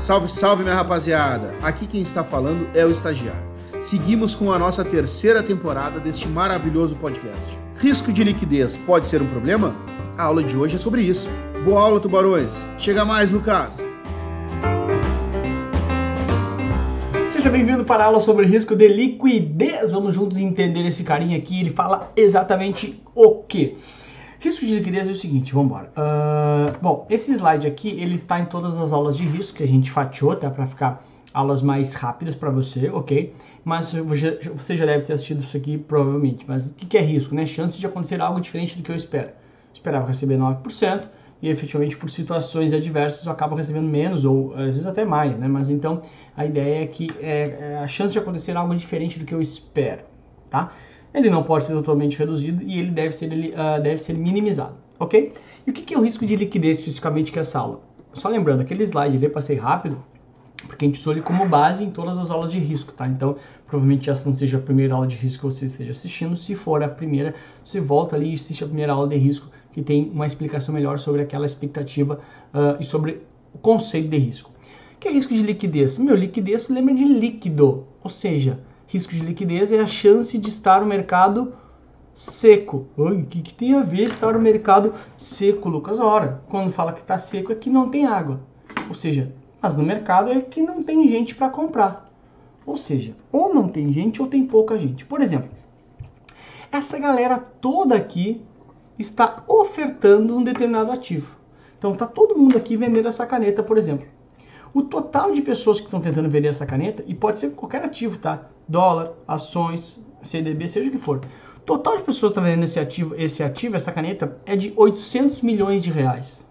Salve, salve, minha rapaziada! Aqui quem está falando é o estagiário. Seguimos com a nossa terceira temporada deste maravilhoso podcast. Risco de liquidez pode ser um problema? A aula de hoje é sobre isso. Boa aula, tubarões! Chega mais, Lucas! Seja bem-vindo para a aula sobre risco de liquidez. Vamos juntos entender esse carinha aqui. Ele fala exatamente o que? Risco de liquidez é o seguinte, vamos embora. Uh, bom, esse slide aqui, ele está em todas as aulas de risco que a gente fatiou, tá? Para ficar aulas mais rápidas para você, ok? Mas você já deve ter assistido isso aqui, provavelmente. Mas o que é risco, né? Chance de acontecer algo diferente do que eu espero. Eu esperava receber 9%, e efetivamente por situações adversas eu acabo recebendo menos ou às vezes até mais, né? Mas então a ideia é que é, é a chance de acontecer algo diferente do que eu espero, tá? Ele não pode ser totalmente reduzido e ele deve ser, ele, uh, deve ser minimizado, ok? E o que, que é o risco de liquidez especificamente que é essa aula? Só lembrando, aquele slide ali eu passei rápido, porque a gente usou ele como base em todas as aulas de risco, tá? Então, provavelmente essa não seja a primeira aula de risco que você esteja assistindo. Se for a primeira, você volta ali e assiste a primeira aula de risco, que tem uma explicação melhor sobre aquela expectativa uh, e sobre o conceito de risco. O que é risco de liquidez? Meu, liquidez lembra de líquido, ou seja, risco de liquidez é a chance de estar no mercado seco. O que, que tem a ver estar no mercado seco, Lucas? Ora, quando fala que está seco é que não tem água. Ou seja, mas no mercado é que não tem gente para comprar. Ou seja, ou não tem gente ou tem pouca gente. Por exemplo, essa galera toda aqui está ofertando um determinado ativo. Então tá todo mundo aqui vendendo essa caneta, por exemplo. O total de pessoas que estão tentando vender essa caneta, e pode ser qualquer ativo, tá? Dólar, ações, CDB, seja o que for. O total de pessoas que estão vendendo esse ativo, esse ativo, essa caneta, é de 800 milhões de reais.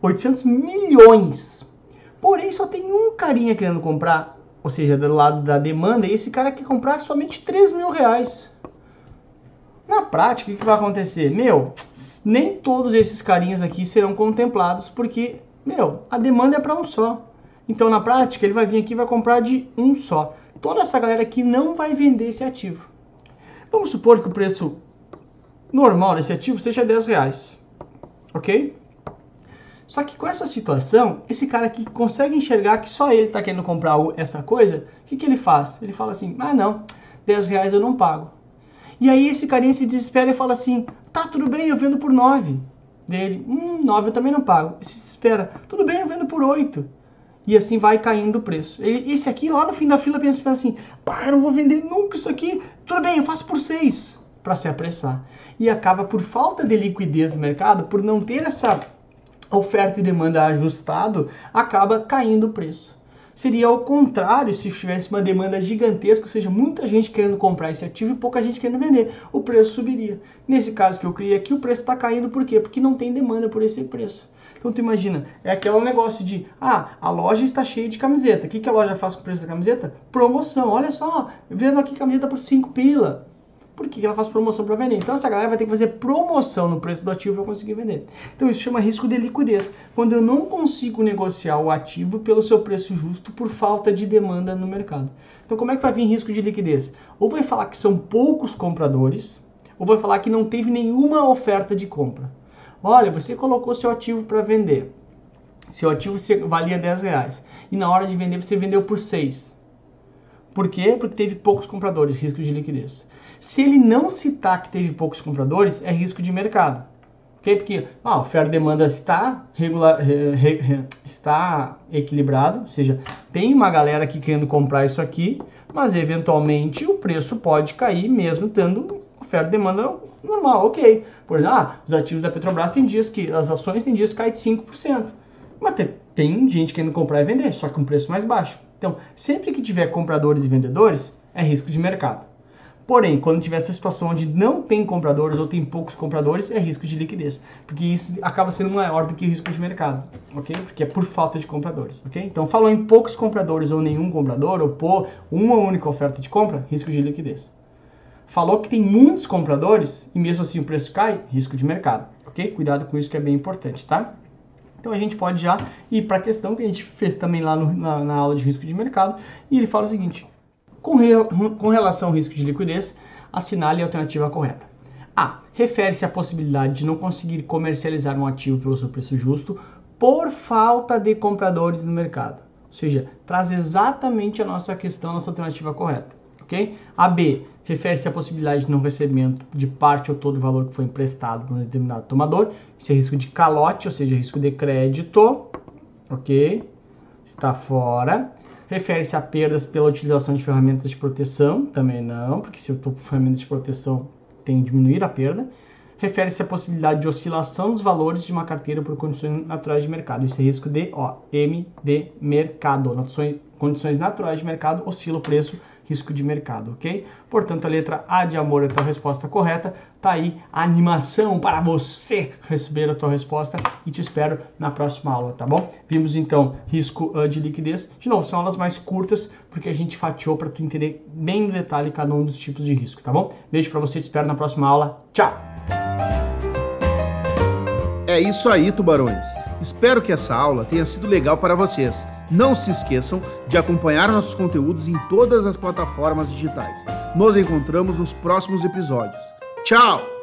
800 milhões! Porém, só tem um carinha querendo comprar, ou seja, do lado da demanda, e esse cara quer comprar somente 3 mil reais. Na prática, o que vai acontecer? Meu, nem todos esses carinhas aqui serão contemplados, porque meu, a demanda é para um só. Então, na prática, ele vai vir aqui e vai comprar de um só. Toda essa galera aqui não vai vender esse ativo. Vamos supor que o preço normal desse ativo seja 10 reais. Ok? Só que com essa situação, esse cara aqui consegue enxergar que só ele está querendo comprar essa coisa, o que, que ele faz? Ele fala assim, ah não, 10 reais eu não pago. E aí esse carinha se desespera e fala assim, tá tudo bem, eu vendo por 9 dele, hum, 9 eu também não pago. Espera, tudo bem, eu vendo por 8. E assim vai caindo o preço. Esse aqui, lá no fim da fila, pensa, assim, pá, eu não vou vender nunca isso aqui. Tudo bem, eu faço por 6 para se apressar. E acaba por falta de liquidez no mercado, por não ter essa oferta e demanda ajustado, acaba caindo o preço. Seria ao contrário se tivesse uma demanda gigantesca, ou seja, muita gente querendo comprar esse ativo e pouca gente querendo vender. O preço subiria. Nesse caso que eu criei aqui, o preço está caindo por quê? Porque não tem demanda por esse preço. Então tu imagina, é aquele negócio de, ah, a loja está cheia de camiseta. O que, que a loja faz com o preço da camiseta? Promoção. Olha só, vendo aqui camiseta por 5 pila. Por que ela faz promoção para vender? Então essa galera vai ter que fazer promoção no preço do ativo para conseguir vender. Então isso chama risco de liquidez. Quando eu não consigo negociar o ativo pelo seu preço justo por falta de demanda no mercado. Então como é que vai vir risco de liquidez? Ou vai falar que são poucos compradores, ou vai falar que não teve nenhuma oferta de compra. Olha, você colocou seu ativo para vender. Seu ativo valia 10 reais. E na hora de vender você vendeu por 6. Por quê? Porque teve poucos compradores, risco de liquidez. Se ele não citar que teve poucos compradores, é risco de mercado. Okay? Porque a oferta e demanda está, regular, re, re, está equilibrado, ou seja, tem uma galera aqui querendo comprar isso aqui, mas eventualmente o preço pode cair mesmo tendo oferta e demanda normal, ok. Por exemplo, ah, os ativos da Petrobras tem dias que, as ações tem dias que caem de 5%. Mas tem, tem gente querendo comprar e vender, só que com preço mais baixo. Então, sempre que tiver compradores e vendedores, é risco de mercado. Porém, quando tiver essa situação onde não tem compradores ou tem poucos compradores, é risco de liquidez, porque isso acaba sendo maior do que o risco de mercado, ok? Porque é por falta de compradores, ok? Então, falou em poucos compradores ou nenhum comprador, ou por uma única oferta de compra, risco de liquidez. Falou que tem muitos compradores e mesmo assim o preço cai, risco de mercado, ok? Cuidado com isso que é bem importante, tá? Então a gente pode já ir para a questão que a gente fez também lá no, na, na aula de risco de mercado, e ele fala o seguinte: com, re, com relação ao risco de liquidez, assinale a alternativa correta. A. Refere-se à possibilidade de não conseguir comercializar um ativo pelo seu preço justo por falta de compradores no mercado. Ou seja, traz exatamente a nossa questão, a nossa alternativa correta. Ok? A B refere-se à possibilidade de não recebimento de parte ou todo o valor que foi emprestado por um determinado tomador. Isso é risco de calote, ou seja, risco de crédito. Ok? Está fora. Refere-se a perdas pela utilização de ferramentas de proteção. Também não, porque se eu estou com ferramentas de proteção, tem que diminuir a perda refere-se à possibilidade de oscilação dos valores de uma carteira por condições naturais de mercado. Isso é risco de ó, M de mercado. Condições naturais de mercado oscila o preço, risco de mercado, ok? Portanto, a letra A de amor é a tua resposta correta. Tá aí a animação para você receber a tua resposta e te espero na próxima aula, tá bom? Vimos então risco uh, de liquidez. De novo, são aulas mais curtas porque a gente fatiou para tu entender bem no detalhe cada um dos tipos de riscos, tá bom? Beijo para você, te espero na próxima aula. Tchau! É isso aí, tubarões. Espero que essa aula tenha sido legal para vocês. Não se esqueçam de acompanhar nossos conteúdos em todas as plataformas digitais. Nos encontramos nos próximos episódios. Tchau!